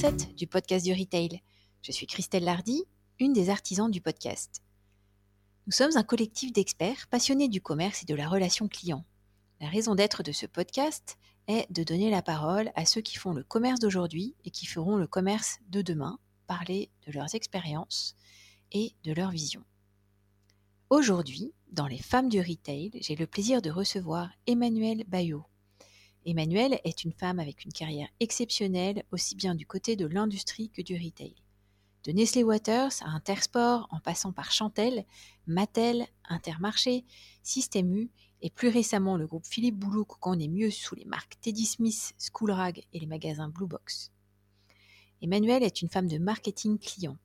27 du podcast du retail. Je suis Christelle Lardy, une des artisans du podcast. Nous sommes un collectif d'experts passionnés du commerce et de la relation client. La raison d'être de ce podcast est de donner la parole à ceux qui font le commerce d'aujourd'hui et qui feront le commerce de demain, parler de leurs expériences et de leur vision. Aujourd'hui, dans Les femmes du retail, j'ai le plaisir de recevoir Emmanuelle Bayot. Emmanuelle est une femme avec une carrière exceptionnelle aussi bien du côté de l'industrie que du retail. De Nestlé Waters à Intersport, en passant par Chantel, Mattel, Intermarché, Système et plus récemment le groupe Philippe Boulot qu'on connaît mieux sous les marques Teddy Smith, Schoolrag et les magasins Blue Box. Emmanuelle est une femme de marketing client.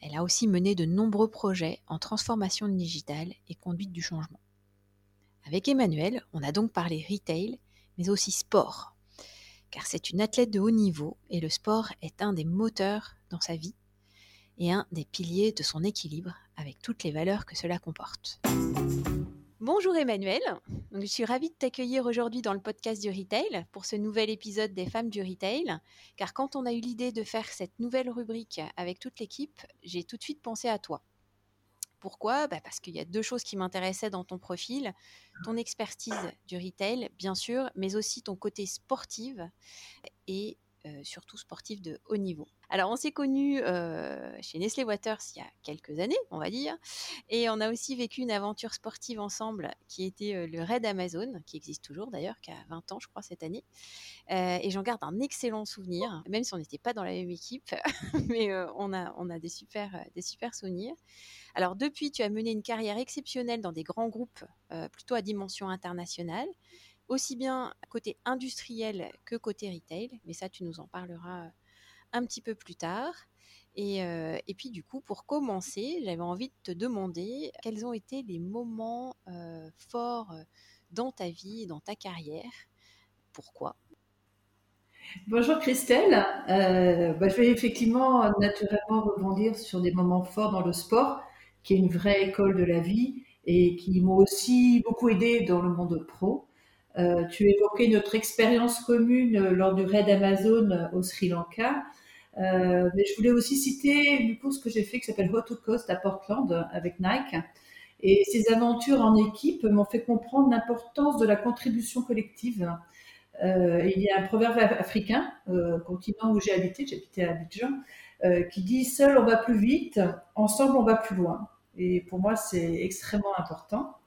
Elle a aussi mené de nombreux projets en transformation digitale et conduite du changement. Avec Emmanuelle, on a donc parlé retail, mais aussi sport. Car c'est une athlète de haut niveau et le sport est un des moteurs dans sa vie et un des piliers de son équilibre avec toutes les valeurs que cela comporte. Bonjour Emmanuel, je suis ravie de t'accueillir aujourd'hui dans le podcast du retail pour ce nouvel épisode des femmes du retail, car quand on a eu l'idée de faire cette nouvelle rubrique avec toute l'équipe, j'ai tout de suite pensé à toi. Pourquoi? Bah, Parce qu'il y a deux choses qui m'intéressaient dans ton profil. Ton expertise du retail, bien sûr, mais aussi ton côté sportif et euh, surtout sportif de haut niveau. Alors, on s'est connus euh, chez Nestlé Waters il y a quelques années, on va dire, et on a aussi vécu une aventure sportive ensemble qui était euh, le Raid Amazon, qui existe toujours d'ailleurs, qui a 20 ans, je crois, cette année. et j'en garde un excellent souvenir, même si on n'était pas dans la même équipe, mais on, a, on a des super, des super souvenirs. Alors, depuis, tu as mené une carrière exceptionnelle dans des grands groupes, plutôt à dimension internationale aussi bien côté industriel que côté retail, mais ça tu nous en parleras un petit peu plus tard. Et, euh, et puis du coup, pour commencer, j'avais envie de te demander quels ont été les moments euh, forts dans ta vie, dans ta carrière, pourquoi? Bonjour Christelle, bah, je vais effectivement naturellement rebondir sur des moments forts dans le sport, qui est une vraie école de la vie et qui m'ont aussi beaucoup aidé dans le monde pro. Euh, tu évoquais notre expérience commune euh, lors du raid Amazon euh, au Sri Lanka. mais je voulais aussi citer une course que j'ai fait qui s'appelle Hot Coast à Portland avec Nike. Et ces aventures en équipe m'ont fait comprendre l'importance de la contribution collective. il y a un proverbe africain, continent où j'ai habité, j'habitais à Abidjan, qui dit Seul on va plus vite, ensemble on va plus loin. Et pour moi, c'est extrêmement important.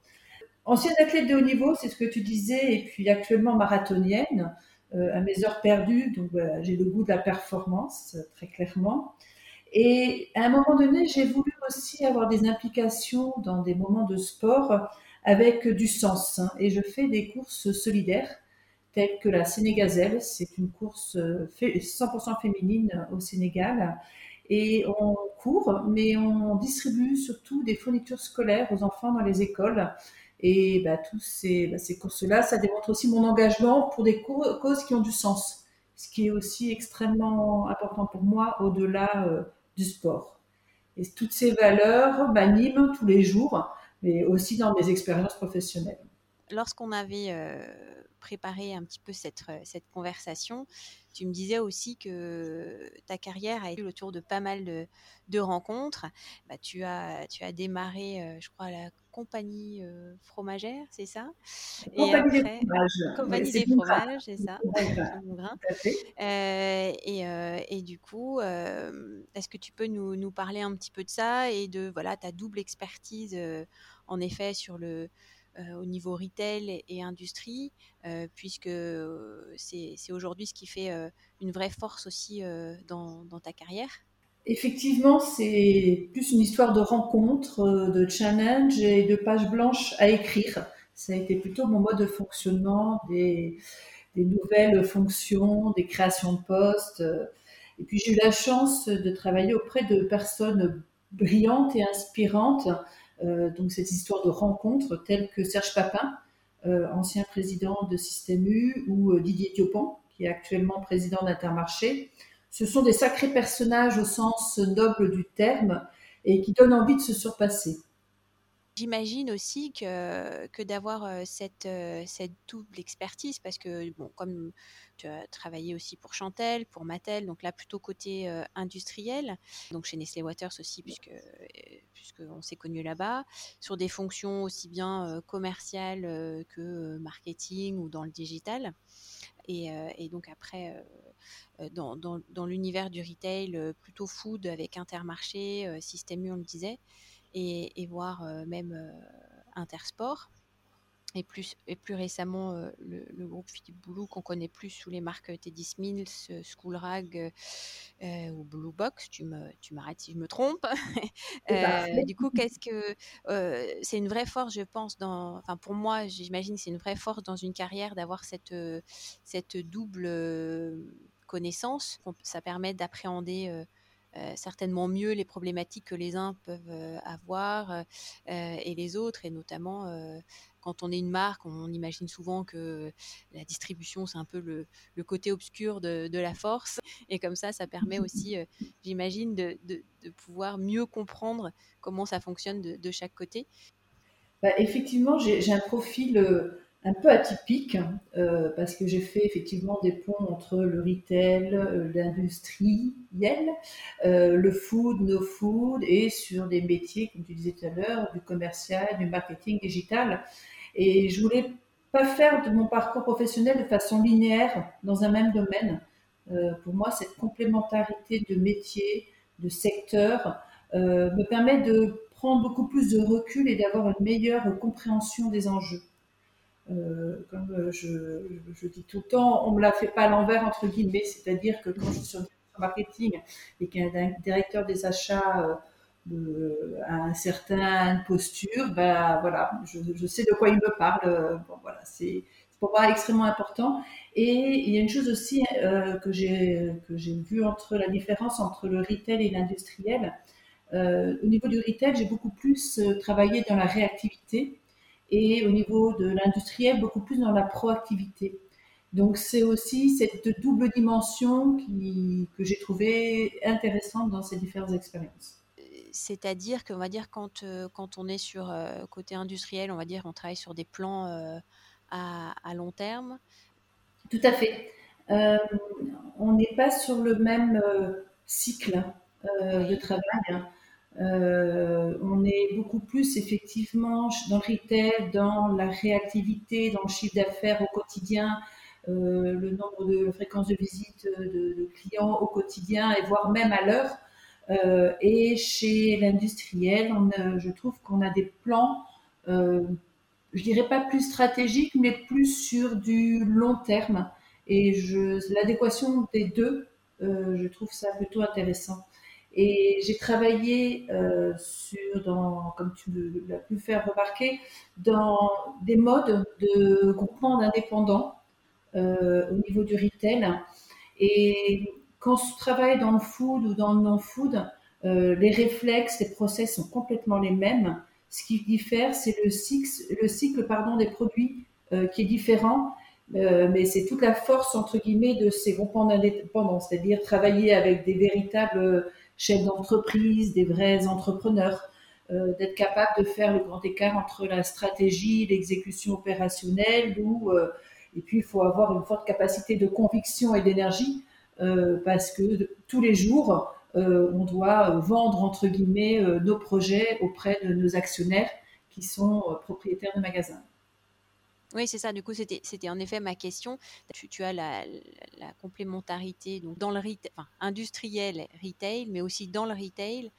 Ancienne athlète de haut niveau, c'est ce que tu disais, et puis actuellement marathonienne, euh, à mes heures perdues, donc j'ai le goût de la performance, très clairement. Et à un moment donné, j'ai voulu aussi avoir des implications dans des moments de sport avec du sens. Hein. et je fais des courses solidaires, telles que la Sénégazelle, c'est une course 100% féminine au Sénégal. Et on court, mais on distribue surtout des fournitures scolaires aux enfants dans les écoles. Et bah, tous ces, bah, ces courses-là, ça démontre aussi mon engagement pour des causes qui ont du sens, ce qui est aussi extrêmement important pour moi au-delà euh, du sport. Et toutes ces valeurs m'animent tous les jours, mais aussi dans mes expériences professionnelles. Lorsqu'on avait euh, préparé un petit peu cette, euh, cette conversation, tu me disais aussi que ta carrière a été le tour de pas mal de, de rencontres. Bah, tu, as, tu as démarré, je crois, la compagnie euh, fromagère, c'est ça? Compagnie des fromages. Compagnie des fromages, c'est ça? Euh, et, euh, et, du coup, est-ce que tu peux nous, nous, parler un petit peu de ça et de voilà ta double expertise, en effet, sur le au niveau retail et industrie, puisque c'est aujourd'hui ce qui fait une vraie force aussi dans, dans ta carrière? Effectivement, c'est plus une histoire de rencontre, euh, de challenge et de pages blanches à écrire. Ça a été plutôt mon mode de fonctionnement, des, nouvelles fonctions, des créations de postes. Et puis j'ai eu la chance de travailler auprès de personnes brillantes et inspirantes. Euh, donc cette histoire de rencontre, telles que Serge Papin, euh, ancien président de Système U, ou Didier Thiopon, qui est actuellement président d'Intermarché ce sont des sacrés personnages au sens noble du terme et qui donnent envie de se surpasser. J'imagine aussi que, d'avoir cette, cette double expertise, parce que, bon, comme tu as travaillé aussi pour Chantel, pour Mattel, donc là plutôt côté industriel, donc chez Nestlé Waters aussi, puisque, puisqu'on s'est connu là-bas, sur des fonctions aussi bien commerciales que marketing ou dans le digital. Et donc après, dans, dans, dans l'univers du retail, plutôt food avec Intermarché, Système U, on le disait et, voir euh, même euh, Intersport. Et plus, et plus récemment, euh, le, groupe Philippe Boulou, qu'on connaît plus sous les marques Teddy Mills, Schoolrag ou Blue Box. Tu, me, tu m'arrêtes si je me trompe. du coup, qu'est-ce que. c'est une vraie force, je pense, dans. Enfin, pour moi, j'imagine que c'est une vraie force dans une carrière d'avoir cette, cette double connaissance. Ça permet d'appréhender euh, certainement mieux les problématiques que les uns peuvent euh, avoir euh, et les autres, et notamment quand on est une marque, on imagine souvent que la distribution, c'est un peu le, côté obscur de, la force. Et comme ça, ça permet aussi, j'imagine, de, pouvoir mieux comprendre comment ça fonctionne de, chaque côté. Bah, effectivement, j'ai un profil un peu atypique euh, parce que j'ai fait effectivement des ponts entre le retail, euh, l'industriel, euh, le food, no food et sur des métiers, comme tu disais tout à l'heure, du commercial, du marketing digital. Et je voulais pas faire de mon parcours professionnel de façon linéaire dans un même domaine. pour moi, cette complémentarité de métiers, de secteurs, me permet de prendre beaucoup plus de recul et d'avoir une meilleure compréhension des enjeux. Euh, comme euh, je, dis tout le temps, on me la fait pas à l'envers entre guillemets, c'est-à-dire que quand je suis sur marketing et qu'un directeur des achats euh, a un certain posture, ben voilà, je, sais de quoi il me parle. Voilà, c'est pour moi extrêmement important. Et il y a une chose aussi que j'ai que vu entre la différence entre le retail et l'industriel. au niveau du retail, j'ai beaucoup plus travaillé dans la réactivité et au niveau de l'industriel, beaucoup plus dans la proactivité. Donc c'est aussi cette double dimension qui, que j'ai trouvé intéressante dans ces différentes expériences. C'est-à-dire qu'on va dire quand, euh, quand on est sur euh, côté industriel, on va dire on travaille sur des plans euh, à, à, long terme. Tout à fait. on n'est pas sur le même cycle de travail. Hein. Euh, on est beaucoup plus effectivement dans le retail, dans la réactivité, dans le chiffre d'affaires au quotidien, euh, le nombre de fréquences de visites de, clients au quotidien et voire même à l'heure. Euh, et chez l'industriel, je trouve qu'on a des plans, je dirais pas plus stratégiques, mais plus sur du long terme. Et l'adéquation des deux, je trouve ça plutôt intéressant. Et j'ai travaillé euh, sur, comme tu l'as pu faire remarquer, dans des modes de groupement d'indépendants euh, au niveau du retail. Et quand on travaille dans le food ou dans le non-food, euh, les réflexes, les process sont complètement les mêmes. Ce qui diffère, c'est le cycle, des produits qui est différent. Mais c'est toute la force entre guillemets de ces groupements d'indépendants, c'est-à-dire travailler avec des véritables chefs d'entreprise, des vrais entrepreneurs, euh, d'être capable de faire le grand écart entre la stratégie, l'exécution opérationnelle, euh, et puis il faut avoir une forte capacité de conviction et d'énergie euh, parce que tous les jours on doit vendre entre guillemets nos projets auprès de nos actionnaires qui sont propriétaires de magasins. Oui, c'est ça. Du coup, c'était, en effet ma question. Tu, as la, complémentarité donc dans le enfin, industriel retail, mais aussi dans le retail,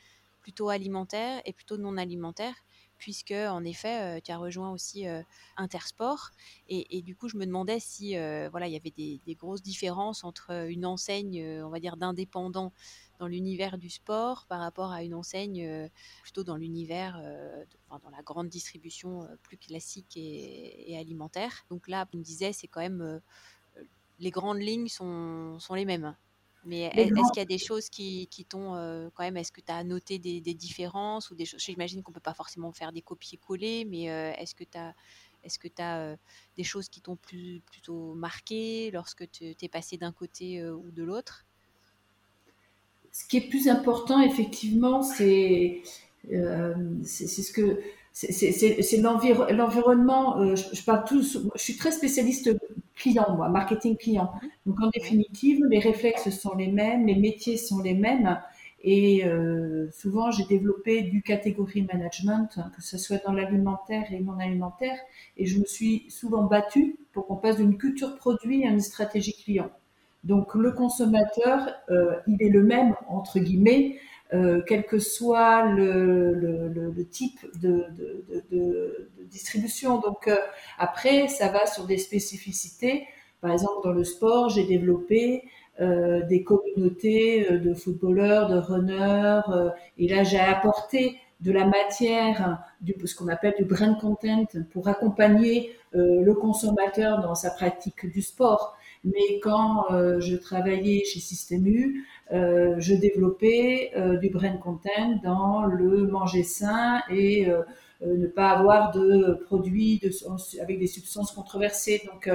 plutôt alimentaire et plutôt non alimentaire puisque en effet, euh, tu as rejoint aussi euh, Intersport. Et, du coup, je me demandais si euh, voilà, il y avait des, grosses différences entre une enseigne, on va dire, d'indépendants dans l'univers du sport par rapport à une enseigne plutôt dans l'univers, dans la grande distribution plus classique et, alimentaire. Donc là, on me disait, c'est quand même les grandes lignes sont, sont les mêmes. Mais est-ce qu'il y a des choses qui, qui t'ont euh, quand même, est-ce que tu as noté des, différences ou des choses J'imagine qu'on ne peut pas forcément faire des copier-coller, mais euh, est-ce que tu as, est-ce que as euh, des choses qui t'ont plus, plutôt marqué lorsque tu es passé d'un côté ou de l'autre? Ce qui est plus important, effectivement, c'est, c'est, ce que c'est l'environnement. Euh, je, parle. Je suis très spécialiste client, moi, marketing client. Donc en définitive, les réflexes sont les mêmes, les métiers sont les mêmes. Et euh, souvent, j'ai développé du catégorie management, que ce soit dans l'alimentaire et non alimentaire. Et je me suis souvent battue pour qu'on passe d'une culture produit à une stratégie client. Donc le consommateur, euh, il est le même, entre guillemets, euh, quel que soit le, type de, distribution. Donc euh, après, ça va sur des spécificités. Par exemple, dans le sport, j'ai développé des communautés de footballeurs, de runners, et là j'ai apporté de la matière, ce qu'on appelle du brand content, pour accompagner le consommateur dans sa pratique du sport. Mais quand je travaillais chez Système euh, je développais euh, du brand content dans le manger sain et euh, ne pas avoir de produits avec des substances controversées. Donc,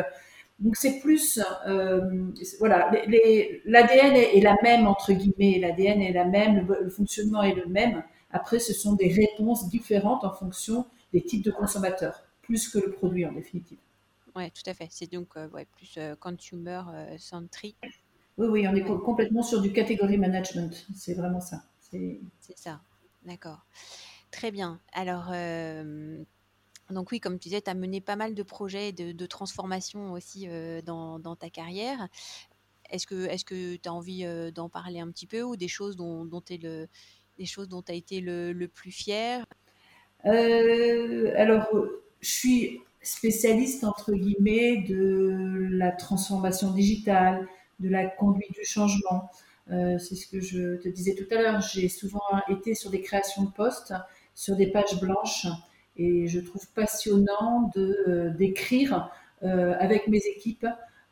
donc c'est plus, voilà, l'ADN est, la même entre guillemets, l'ADN est la même, le, fonctionnement est le même. Après, ce sont des réponses différentes en fonction des types de consommateurs, plus que le produit en définitive. Oui, tout à fait. C'est donc ouais, plus consumer centric oui, oui, on est complètement sur du catégorie management. C'est vraiment ça. C'est ça. D'accord. Très bien. Alors, euh, donc oui, comme tu disais, tu as mené pas mal de projets de, transformation aussi euh, dans, ta carrière. Est-ce que tu as envie euh, d'en parler un petit peu ou des choses dont, dont tu as été le, le plus fier Alors, je suis spécialiste, entre guillemets, de la transformation digitale, de la conduite du changement. Euh, c'est ce que je te disais tout à l'heure. J'ai souvent été sur des créations de postes, sur des pages blanches, et je trouve passionnant de euh, d'écrire euh, avec mes équipes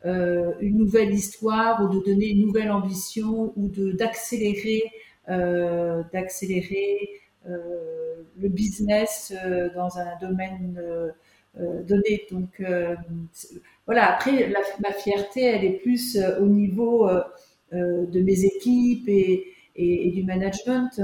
une nouvelle histoire ou de donner une nouvelle ambition ou de d'accélérer d'accélérer le business dans un domaine donné. Donc voilà, après, ma fierté, elle est plus euh, au niveau euh, euh, de mes équipes et, du management.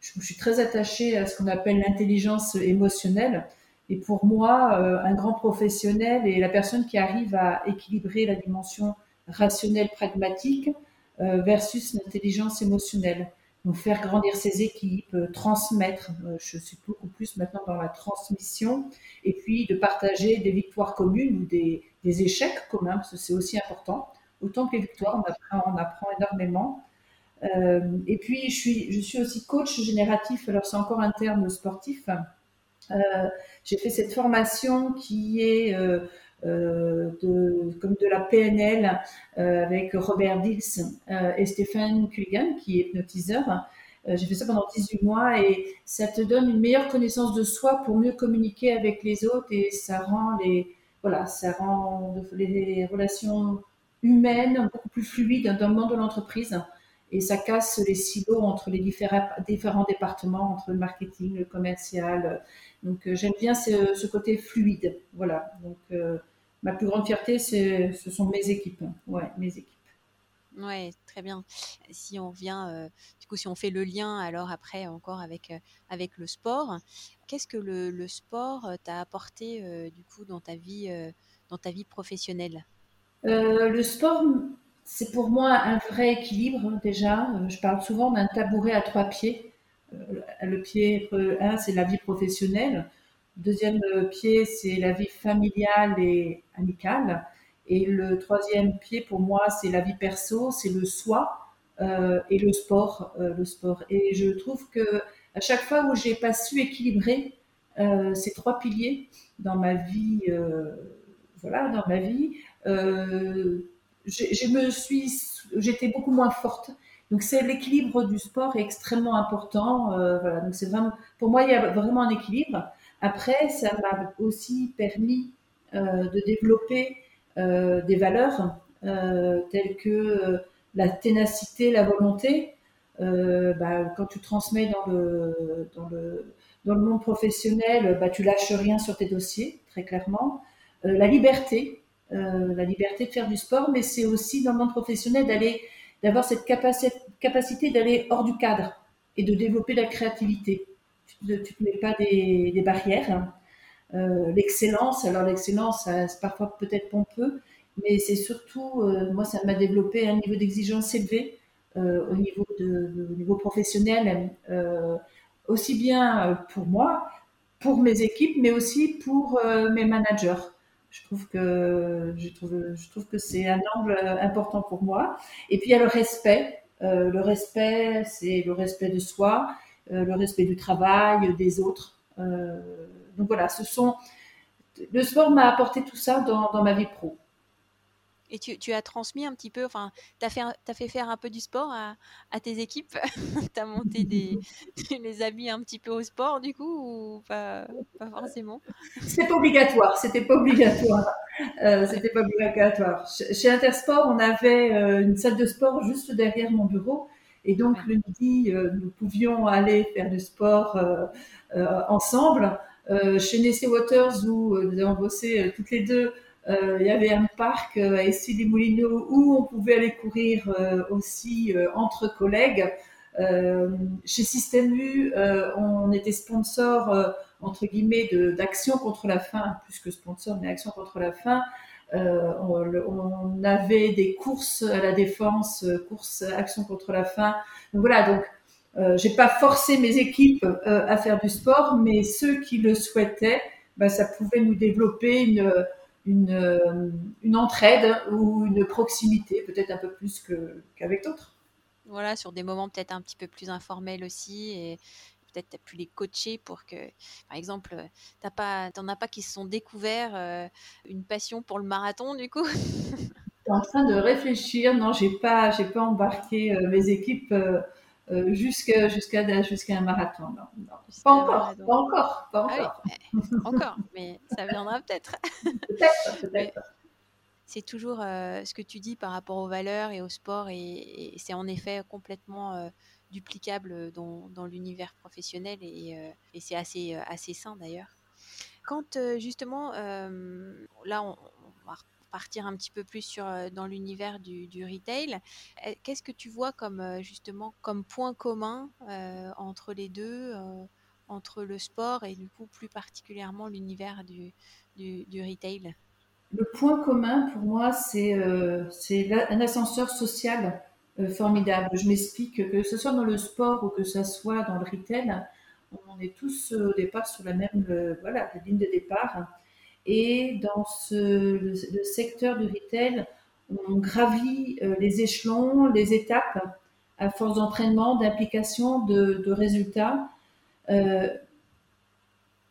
Je, suis très attachée à ce qu'on appelle l'intelligence émotionnelle. Et pour moi, un grand professionnel est la personne qui arrive à équilibrer la dimension rationnelle pragmatique versus l'intelligence émotionnelle. Donc faire grandir ses équipes, transmettre. Je suis beaucoup plus maintenant dans la transmission et puis de partager des victoires communes ou des, échecs communs, parce que c'est aussi important. Autant que les victoires, on apprend, énormément. Euh, et puis, je suis, je suis aussi coach génératif, alors c'est encore un terme sportif. Euh, j'ai fait cette formation qui est euh, de, comme de la PNL avec Robert Dills et Stéphane Culligan, qui est hypnotiseur. j'ai fait ça pendant 18 mois et ça te donne une meilleure connaissance de soi pour mieux communiquer avec les autres et ça rend les, voilà, ça rend les relations humaines beaucoup plus fluides dans le monde de l'entreprise et ça casse les silos entre les différents, départements, entre le marketing, le commercial. Donc euh, j'aime bien ce, côté fluide. Voilà. Donc euh, ma plus grande fierté, ce sont mes équipes. Ouais, mes équipes. Ouais, très bien. Si on vient, euh, du coup, si on fait le lien alors après encore avec, avec le sport, Qu'est-ce que le, sport euh, t'a apporté euh, du coup dans ta vie, euh, dans ta vie professionnelle? Le sport, c'est pour moi un vrai équilibre déjà. Je parle souvent d'un tabouret à trois pieds. Le pied 1, c'est la vie professionnelle. Deuxième pied, c'est la vie familiale et amicale. Et le troisième pied, pour moi, c'est la vie perso, c'est le soi et le sport, le sport. Et je trouve que à chaque fois où j'ai pas su équilibrer euh, ces trois piliers dans ma vie, euh, voilà, dans ma vie, euh, je, me suis, j'étais beaucoup moins forte. Donc c'est l'équilibre du sport est extrêmement important. donc c'est vraiment, pour moi il y a vraiment un équilibre. Après, ça m'a aussi permis de développer des valeurs telles que la ténacité, la volonté, euh, bah, quand tu transmets dans le, monde professionnel, bah, tu lâches rien sur tes dossiers, très clairement. Euh, la liberté, euh, la liberté de faire du sport, mais c'est aussi dans le monde professionnel d'avoir cette capacité d'aller hors du cadre et de développer la créativité. Tu ne te mets pas des, barrières. l'excellence, alors l'excellence, c'est parfois peut-être pompeux, mais c'est surtout, moi, ça m'a développé un niveau d'exigence élevé au, niveau de, au niveau professionnel, aussi bien pour moi, pour mes équipes, mais aussi pour mes managers. Je trouve que je trouve, je trouve que c'est un angle important pour moi. Et puis il y a le respect. Euh, le respect, c'est le respect de soi, euh, le respect du travail, des autres. Euh, donc voilà, ce sont. Le sport m'a apporté tout ça dans, dans ma vie pro. Et tu, as transmis un petit peu, enfin, tu as fait, as fait faire un peu du sport à, tes équipes? Tu as monté des. Tu les mis un petit peu au sport, du coup, ou pas, pas forcément? C'était pas obligatoire, c'était pas obligatoire. Euh, c'était pas obligatoire. Chez Intersport, on avait euh, une salle de sport juste derrière mon bureau. Et donc, le midi, euh, nous pouvions aller faire du sport ensemble. chez Nestlé Waters, où nous avons bossé toutes les deux, euh, il y avait un parc euh, à Essie des Moulineaux où on pouvait aller courir euh, aussi entre collègues. chez Système U, on était sponsor entre guillemets d'action contre la faim, plus que sponsor, mais action contre la faim. On, on, avait des courses à la défense, courses action contre la faim. Donc voilà, donc euh, j'ai pas forcé mes équipes à faire du sport, mais ceux qui le souhaitaient, ben, ça pouvait nous développer une une, euh, entraide ou une proximité, peut-être un peu plus qu'avec d'autres. Voilà, sur des moments peut-être un petit peu plus informels aussi, peut-être tu as pu les coacher pour que, par exemple, tu n'en as pas qui se sont découverts euh, une passion pour le marathon, du coup? Je suis en train de réfléchir. Non, j'ai pas, j'ai pas embarqué euh, mes équipes euh, jusqu'à jusqu'à jusqu'à un marathon. Non, Pas, encore, pas encore, pas ah encore, encore, mais ça viendra peut-être. peut-être, peut-être. C'est toujours euh, ce que tu dis par rapport aux valeurs et au sport, et, c'est en effet complètement euh, duplicable dans, dans l'univers professionnel, et, et c'est assez, assez sain d'ailleurs. Quand justement, là, on, va partir un petit peu plus sur, euh, dans l'univers du, retail. Eh, qu'est-ce que tu vois comme euh, justement comme point commun euh, entre les deux, entre le sport et du coup plus particulièrement l'univers du, du, retail? Le point commun pour moi, c'est un ascenseur social formidable. Je m'explique que ce soit dans le sport ou que ce soit dans le retail, on est tous au départ sur la même voilà, la ligne de départ. Et dans le, secteur du retail, on gravit euh, les échelons, les étapes à force d'entraînement, d'implication, de, résultats. Euh,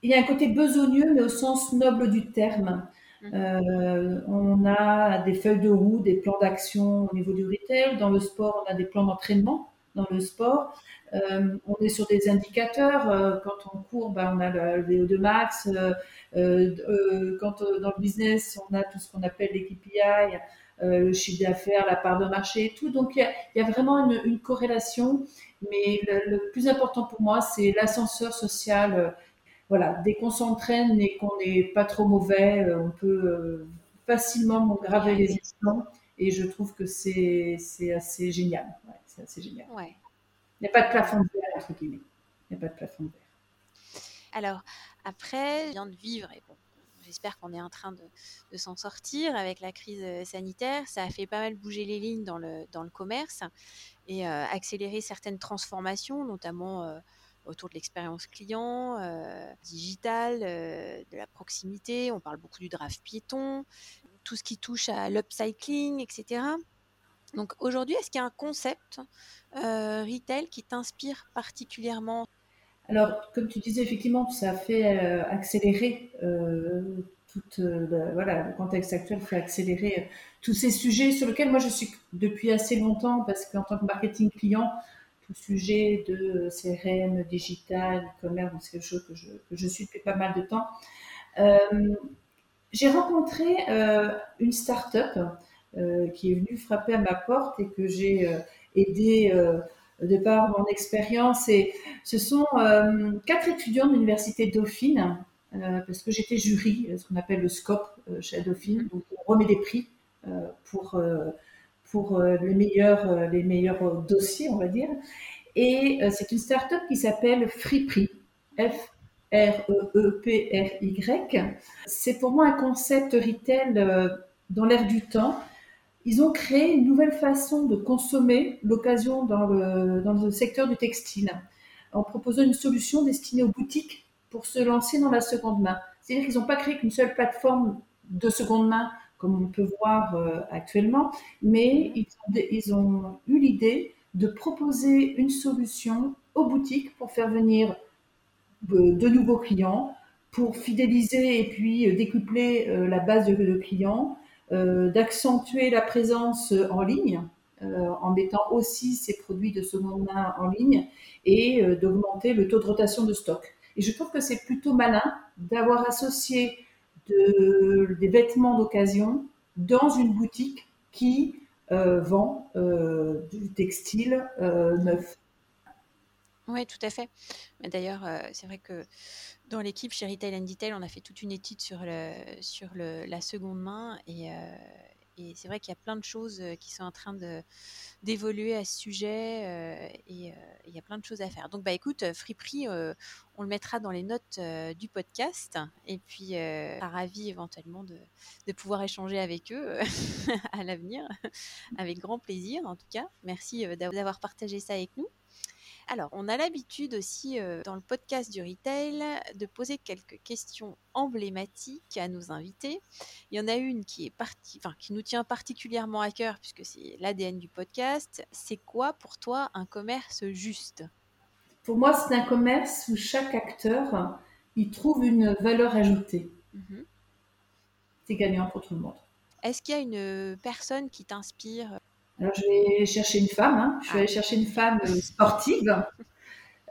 il y a un côté besogneux, mais au sens noble du terme. Mmh. Euh, on a des feuilles de roue, des plans d'action au niveau du retail. Dans le sport, on a des plans d'entraînement dans le sport. Euh, on est sur des indicateurs. Euh, quand on court, ben, on a le VO2 max. Quand dans le business, on a tout ce qu'on appelle les KPI, le chiffre d'affaires, la part de marché et tout. Donc il y a, vraiment une, corrélation. Mais le, plus important pour moi, c'est l'ascenseur social. Voilà, dès qu'on s'entraîne et qu'on n'est pas trop mauvais, on peut facilement graver les échelons. Et je trouve que c'est assez génial. c'est assez génial. Ouais. Il n'y a pas de plafond de verre, entre guillemets. Il n'y a pas de plafond de verre. Alors, après, je viens de vivre, et bon, j'espère qu'on est en train de, s'en sortir avec la crise euh, sanitaire. Ça a fait pas mal bouger les lignes dans le, dans le commerce et euh, accélérer certaines transformations, notamment euh, autour de l'expérience client, euh, digitale, de la proximité. On parle beaucoup du draft piéton, tout ce qui touche à l'upcycling, etc. Donc aujourd'hui, est-ce qu'il y a un concept euh, retail qui t'inspire particulièrement? Alors, comme tu disais, effectivement, ça fait euh, accélérer euh, tout voilà, le contexte actuel fait accélérer tous ces sujets sur lesquels moi je suis depuis assez longtemps parce qu'en tant que marketing client, tout sujet de CRM, digital, e-commerce, c'est quelque chose que je, suis depuis pas mal de temps. J'ai rencontré une start-up euh, qui est venu frapper à ma porte et que j'ai euh, aidé euh, de par mon expérience. Et ce sont quatre étudiants de l'université Dauphine, parce que j'étais jury, ce qu'on appelle le SCOP chez Dauphine, donc on remet des prix pour, pour les, meilleurs, les meilleurs dossiers, on va dire. Et c'est une start-up qui s'appelle Free Prix. F R-E-E-P-R-Y. C'est pour moi un concept retail euh, dans l'air du temps. Ils ont créé une nouvelle façon de consommer l'occasion dans le secteur du textile en proposant une solution destinée aux boutiques pour se lancer dans la seconde main. C'est-à-dire qu'ils n'ont pas créé qu'une seule plateforme de seconde main comme on peut voir euh, actuellement, mais ils ont, eu l'idée de proposer une solution aux boutiques pour faire venir de nouveaux clients pour fidéliser et puis euh, décupler euh, la base de, clients, euh, d'accentuer la présence en ligne en mettant aussi ces produits de seconde main en ligne et d'augmenter le taux de rotation de stock. Et je trouve que c'est plutôt malin d'avoir associé de, des vêtements d'occasion dans une boutique qui vend du textile neuf. Oui, tout à fait. D'ailleurs, euh, c'est vrai que dans l'équipe chez Retail and Detail, on a fait toute une étude sur, le, sur le, la seconde main et, euh, et c'est vrai qu'il y a plein de choses qui sont en train d'évoluer à ce sujet et il y a plein de choses à faire. Donc, bah écoute, Friperie, on le mettra dans les notes du podcast et puis ravi éventuellement de, pouvoir échanger avec eux à l'avenir, avec grand plaisir en tout cas. Merci d'avoir partagé ça avec nous. Alors, on a l'habitude aussi euh, dans le podcast du retail de poser quelques questions emblématiques à nos invités. Il y en a une qui est qui nous tient particulièrement à cœur puisque c'est l'ADN du podcast. C'est quoi pour toi un commerce juste? Pour moi, c'est un commerce où chaque acteur y trouve une valeur ajoutée. Mhm. C'est gagnant pour tout le monde. Est-ce qu'il y a une personne qui t'inspire? Alors, je vais chercher une femme. Hein. Je vais aller chercher une femme euh, sportive.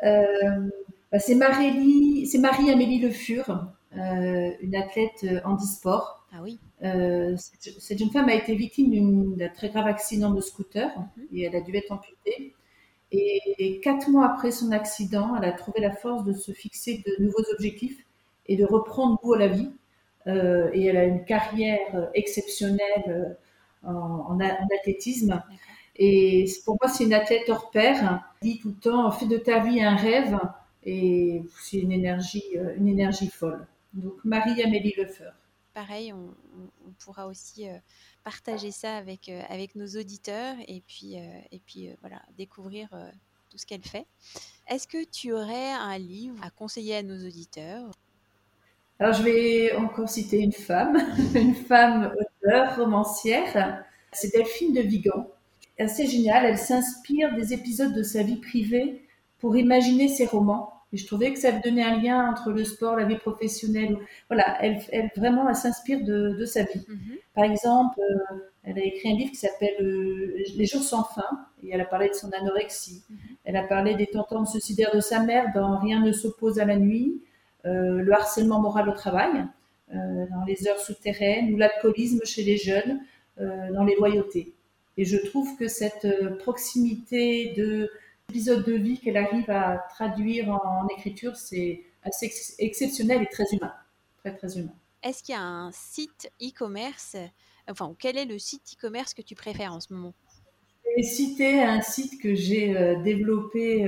Euh, bah, c'est Marie, c'est Marie-Amélie Le Fur, euh, une athlète handisport. Ah oui. cette jeune femme a été victime d'un très grave accident de scooter mhm. et elle a dû être amputée. Et, quatre mois après son accident, elle a trouvé la force de se fixer de nouveaux objectifs et de reprendre goût à la vie. et elle a une carrière exceptionnelle en, athlétisme. Et pour moi, c'est une athlète hors pair. dit tout le temps, fais de ta vie un rêve. Et c'est une énergie, euh, une énergie folle. Donc, Marie-Amélie Lefeur. Pareil, on, pourra aussi euh, partager ça avec, euh, avec nos auditeurs et puis, et puis voilà, découvrir tout ce qu'elle fait. Est-ce que tu aurais un livre à conseiller à nos auditeurs? Alors, je vais encore citer une femme, une femme auteure, romancière. C'est Delphine de Vigan. Assez géniale. Elle s'inspire des épisodes de sa vie privée pour imaginer ses romans. Et je trouvais que ça donnait un lien entre le sport, la vie professionnelle. Voilà, elle, elle vraiment, elle s'inspire de, de, sa vie. Mhm. Par exemple, euh, elle a écrit un livre qui s'appelle euh, Les jours sans fin, et elle a parlé de son anorexie. Mhm. Elle a parlé des tentants suicidaires de sa mère dans Rien ne s'oppose à la nuit. Euh, le harcèlement moral au travail, dans les heures souterraines, ou l'alcoolisme chez les jeunes, euh, dans les loyautés. Et je trouve que cette proximité de épisode de vie qu'elle arrive à traduire en, écriture, c'est assez exceptionnel et très humain. Très, très humain. Est-ce qu'il y a un site e-commerce, enfin, quel est le site e-commerce que tu préfères en ce moment? Je vais citer un site que j'ai développé,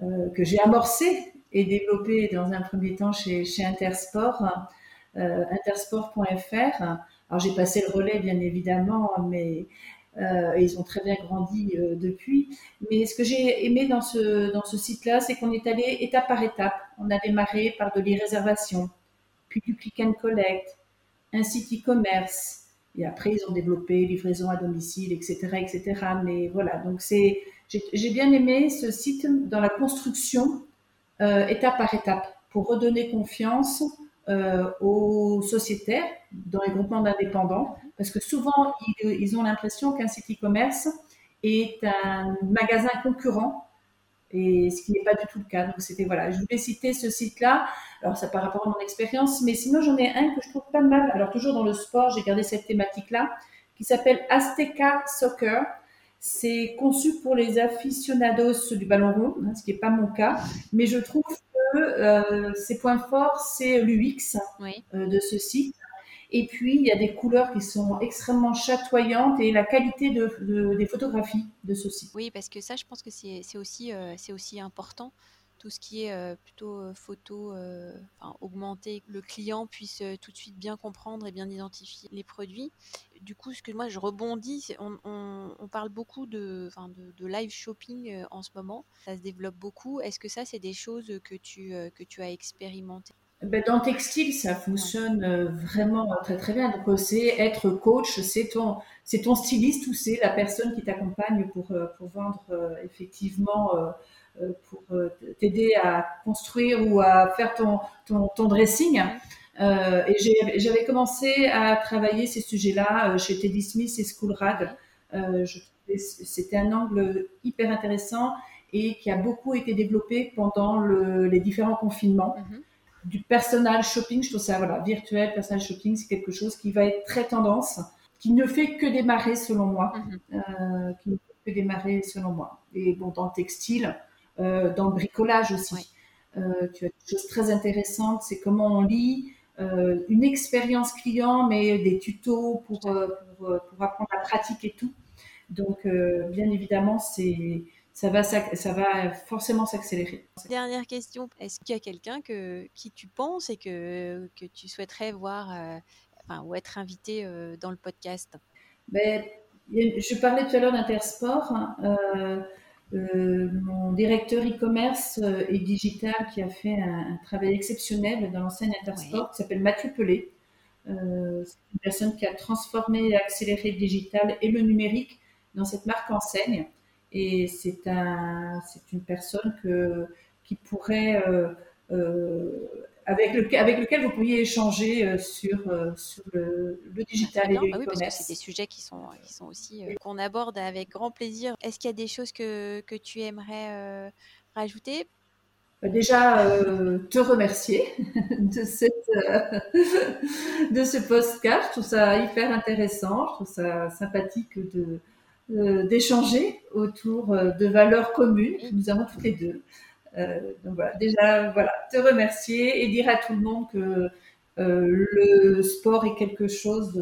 que j'ai amorcé et développé dans un premier temps chez, chez Intersport, euh, intersport.fr. Alors j'ai passé le relais bien évidemment, mais euh, ils ont très bien grandi euh, depuis. Mais ce que j'ai aimé dans ce, dans ce site-là, c'est qu'on est allé étape par étape. On a démarré par de l'e-réservation, puis du click and collect, un site e-commerce. Et après, ils ont développé livraison à domicile, etc., etc. Mais voilà, donc c'est, j'ai bien aimé ce site dans la construction euh, étape par étape pour redonner confiance euh, aux sociétaires dans les groupements d'indépendants, parce que souvent ils, ont l'impression qu'un site e-commerce est un magasin concurrent, et ce qui n'est pas du tout le cas. Donc c'était voilà, je voulais citer ce site-là. Alors ça par rapport à mon expérience, mais sinon j'en ai un que je trouve pas mal. Alors toujours dans le sport, j'ai gardé cette thématique-là, qui s'appelle Azteca Soccer. C'est conçu pour les aficionados du ballon rond, hein, ce qui n'est pas mon cas, mais je trouve que euh, ses points forts, c'est l'UX euh, de ce site. Et puis, il y a des couleurs qui sont extrêmement chatoyantes et la qualité de, des photographies de ce site. Oui, parce que ça, je pense que c'est aussi, euh, c'est aussi important tout ce qui est plutôt photo, enfin, augmenter, le client puisse tout de suite bien comprendre et bien identifier les produits. Du coup, ce que moi je rebondis, on, parle beaucoup de, live shopping en ce moment, ça se développe beaucoup. Est-ce que ça, c'est des choses que tu as expérimentées? Ben, dans le textile, ça fonctionne euh, vraiment très très bien. Donc, euh, c'est être coach, c'est ton, c'est ton styliste ou c'est la personne qui t'accompagne pour, euh, pour vendre effectivement, pour t'aider à construire ou à faire ton, ton, ton dressing. et j'avais commencé à travailler ces sujets-là chez Teddy Smith et Schoolrad. C'était un angle hyper intéressant et qui a beaucoup été développé pendant le, les différents confinements. Mm-hmm du personal shopping. Je trouve ça, voilà, virtuel, personal shopping, c'est quelque chose qui va être très tendance, qui ne fait que démarrer selon moi, mhm. euh, qui ne fait que démarrer selon moi. Et bon, dans le textile, euh, dans le bricolage aussi. Euh, tu as des choses très intéressantes, c'est comment on lit, une expérience client, mais des tutos pour, pour, pour, apprendre la pratique et tout. Donc, bien évidemment, c'est ça va, ça va forcément s'accélérer. Dernière question, est-ce qu'il y a quelqu'un que, qui tu penses et que, que tu souhaiterais voir euh, enfin, ou être invité euh, dans le podcast? Ben, Je parlais tout à l'heure d'Intersport. Euh, mon directeur e-commerce et digital qui a fait un, travail exceptionnel dans l'enseigne Intersport, qui s'appelle Mathieu Pelé. c'est une personne qui a transformé et accéléré le digital et le numérique dans cette marque enseigne. Et c'est un, c'est une personne que, qui pourrait, euh, euh, avec, le, avec lequel vous pourriez échanger euh, sur, sur le, le digital et le ah oui, parce que c'est des sujets qui sont, qui sont aussi qu'on aborde avec grand plaisir. Est-ce qu'il y a des choses que, que tu aimerais rajouter? Bah, Déjà, te remercier de, cette, de ce podcast. Je trouve ça hyper intéressant, je trouve ça sympathique de, euh, d'échanger autour euh, de valeurs communes que nous avons toutes les deux. Euh, donc voilà, déjà, voilà, te remercier et dire à tout le monde que le sport est quelque chose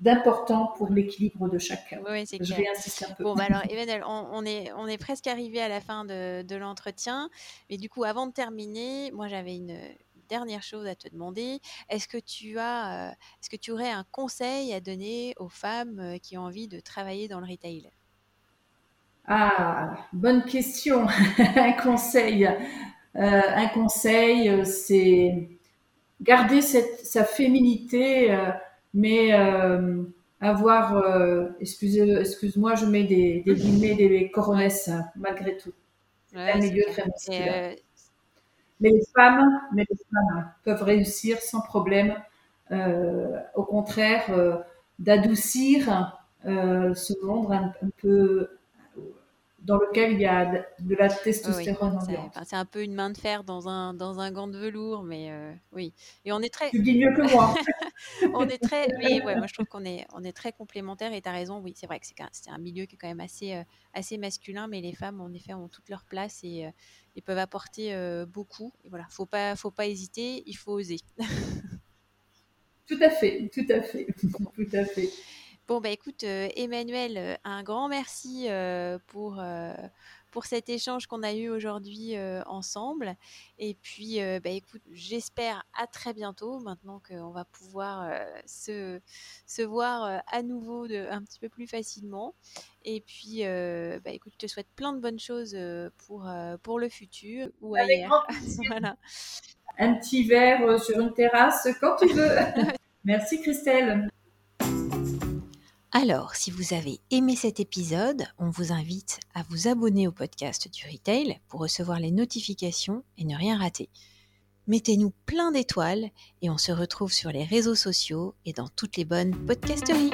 d'important pour l'équilibre de chacun. Oui, c'est Je vais insister un peu. Bon, bah alors, Emmanuel, on, est, on est presque arrivé à la fin de, de l'entretien. Mais du coup, avant de terminer, moi, j'avais une, dernière chose à te demander. Est-ce que tu as, est-ce que tu aurais un conseil à donner aux femmes qui ont envie de travailler dans le retail? Ah, bonne question. un conseil, euh, un conseil, c'est garder cette, sa féminité, mais avoir, excuse-moi, je mets des, des guillemets, des coronesses, malgré tout. un milieu très masculin. Mais les femmes, femmes peuvent réussir sans problème. Euh, au contraire, euh, d'adoucir euh, ce monde un, peu dans lequel il y a de la testostérone C'est un peu une main de fer dans un, dans un gant de velours, mais oui. Et on est très. Tu dis mieux que moi. on est très. Mais ouais, moi je trouve qu'on est, on est très complémentaires et tu as raison, oui, c'est vrai que c'est un milieu qui est quand même assez, assez masculin, mais les femmes, en effet, ont toute leur place et ils peuvent apporter beaucoup. Et voilà, faut pas, faut pas hésiter, il faut oser. tout à fait, tout à fait, tout à fait. Bon, bah écoute, Emmanuel, un grand merci pour, pour cet échange qu'on a eu aujourd'hui ensemble. Et puis, bah écoute, j'espère à très bientôt, maintenant qu'on va pouvoir se, se voir à nouveau de, un petit peu plus facilement. Et puis, bah écoute, je te souhaite plein de bonnes choses pour, pour le futur ou ailleurs. voilà. Un petit verre sur une terrasse quand tu veux. Merci Christelle. Alors, si vous avez aimé cet épisode, on vous invite à vous abonner au podcast du Retail pour recevoir les notifications et ne rien rater. Mettez-nous plein d'étoiles et on se retrouve sur les réseaux sociaux et dans toutes les bonnes podcasteries.